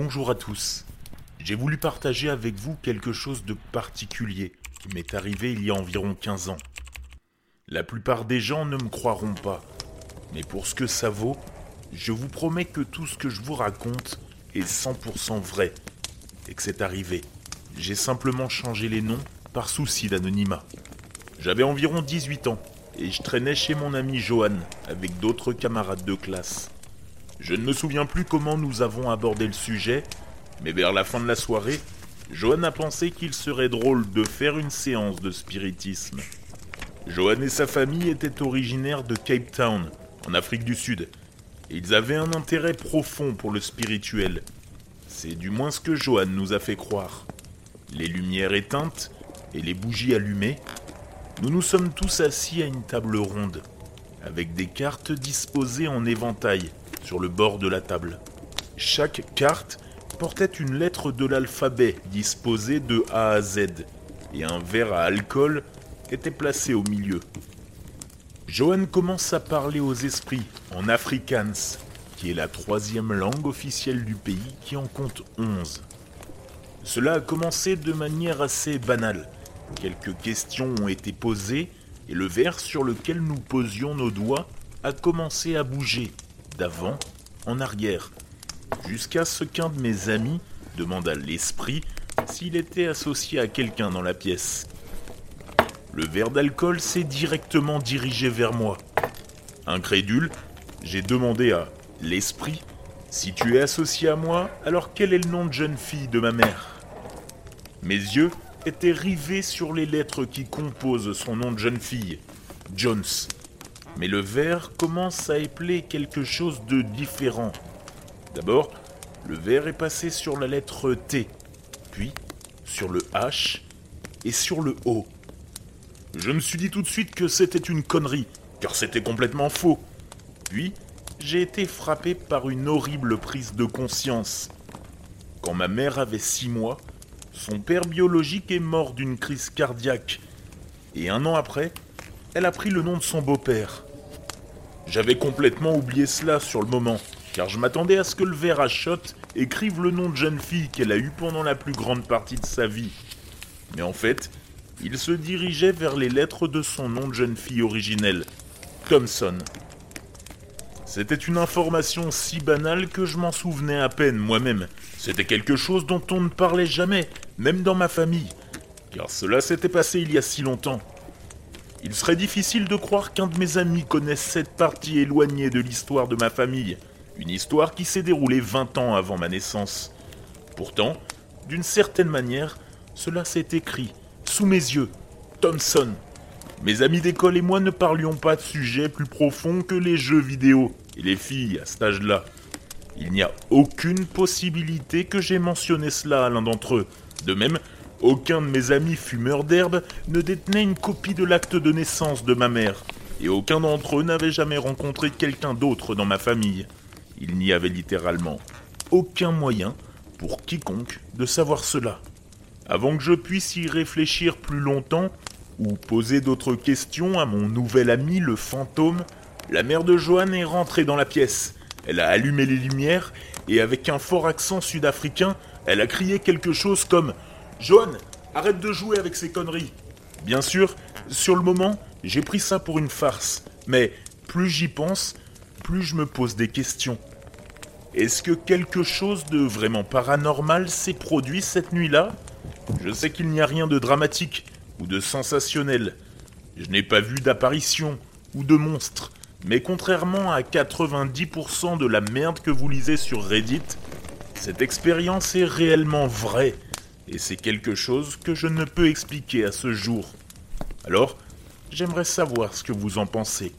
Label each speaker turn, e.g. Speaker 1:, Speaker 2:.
Speaker 1: Bonjour à tous. J'ai voulu partager avec vous quelque chose de particulier qui m'est arrivé il y a environ 15 ans. La plupart des gens ne me croiront pas, mais pour ce que ça vaut, je vous promets que tout ce que je vous raconte est 100% vrai et que c'est arrivé. J'ai simplement changé les noms par souci d'anonymat. J'avais environ 18 ans et je traînais chez mon ami Johan avec d'autres camarades de classe. Je ne me souviens plus comment nous avons abordé le sujet, mais vers la fin de la soirée, Johan a pensé qu'il serait drôle de faire une séance de spiritisme. Johan et sa famille étaient originaires de Cape Town, en Afrique du Sud, et ils avaient un intérêt profond pour le spirituel. C'est du moins ce que Johan nous a fait croire. Les lumières éteintes et les bougies allumées, nous nous sommes tous assis à une table ronde, avec des cartes disposées en éventail le bord de la table. Chaque carte portait une lettre de l'alphabet disposée de A à Z, et un verre à alcool était placé au milieu. Johan commence à parler aux esprits en afrikaans, qui est la troisième langue officielle du pays qui en compte onze. Cela a commencé de manière assez banale. Quelques questions ont été posées et le verre sur lequel nous posions nos doigts a commencé à bouger d'avant en arrière, jusqu'à ce qu'un de mes amis demande à l'esprit s'il était associé à quelqu'un dans la pièce. Le verre d'alcool s'est directement dirigé vers moi. Incrédule, j'ai demandé à l'esprit si tu es associé à moi, alors quel est le nom de jeune fille de ma mère? Mes yeux étaient rivés sur les lettres qui composent son nom de jeune fille, Jones. Mais le verre commence à épeler quelque chose de différent. D'abord, le verre est passé sur la lettre T, puis sur le H et sur le O. Je me suis dit tout de suite que c'était une connerie, car c'était complètement faux. Puis, j'ai été frappé par une horrible prise de conscience. Quand ma mère avait six mois, son père biologique est mort d'une crise cardiaque. Et un an après, elle a pris le nom de son beau-père. J'avais complètement oublié cela sur le moment, car je m'attendais à ce que le verre à shot écrive le nom de jeune fille qu'elle a eu pendant la plus grande partie de sa vie. Mais en fait, il se dirigeait vers les lettres de son nom de jeune fille originelle, Thompson. C'était une information si banale que je m'en souvenais à peine moi-même. C'était quelque chose dont on ne parlait jamais, même dans ma famille, car cela s'était passé il y a si longtemps. Il serait difficile de croire qu'un de mes amis connaisse cette partie éloignée de l'histoire de ma famille, une histoire qui s'est déroulée 20 ans avant ma naissance. Pourtant, d'une certaine manière, cela s'est écrit, sous mes yeux, Thompson. Mes amis d'école et moi ne parlions pas de sujets plus profonds que les jeux vidéo et les filles à cet âge-là. Il n'y a aucune possibilité que j'ai mentionné cela à l'un d'entre eux. De même, aucun de mes amis fumeurs d'herbe ne détenait une copie de l'acte de naissance de ma mère, et aucun d'entre eux n'avait jamais rencontré quelqu'un d'autre dans ma famille. Il n'y avait littéralement aucun moyen pour quiconque de savoir cela. Avant que je puisse y réfléchir plus longtemps, ou poser d'autres questions à mon nouvel ami le fantôme, la mère de Johan est rentrée dans la pièce. Elle a allumé les lumières et avec un fort accent sud-africain, elle a crié quelque chose comme Johan, arrête de jouer avec ces conneries. Bien sûr, sur le moment, j'ai pris ça pour une farce, mais plus j'y pense, plus je me pose des questions. Est-ce que quelque chose de vraiment paranormal s'est produit cette nuit-là? Je sais qu'il n'y a rien de dramatique ou de sensationnel. Je n'ai pas vu d'apparition ou de monstre. Mais contrairement à 90% de la merde que vous lisez sur Reddit, cette expérience est réellement vraie. Et c'est quelque chose que je ne peux expliquer à ce jour. Alors, j'aimerais savoir ce que vous en pensez.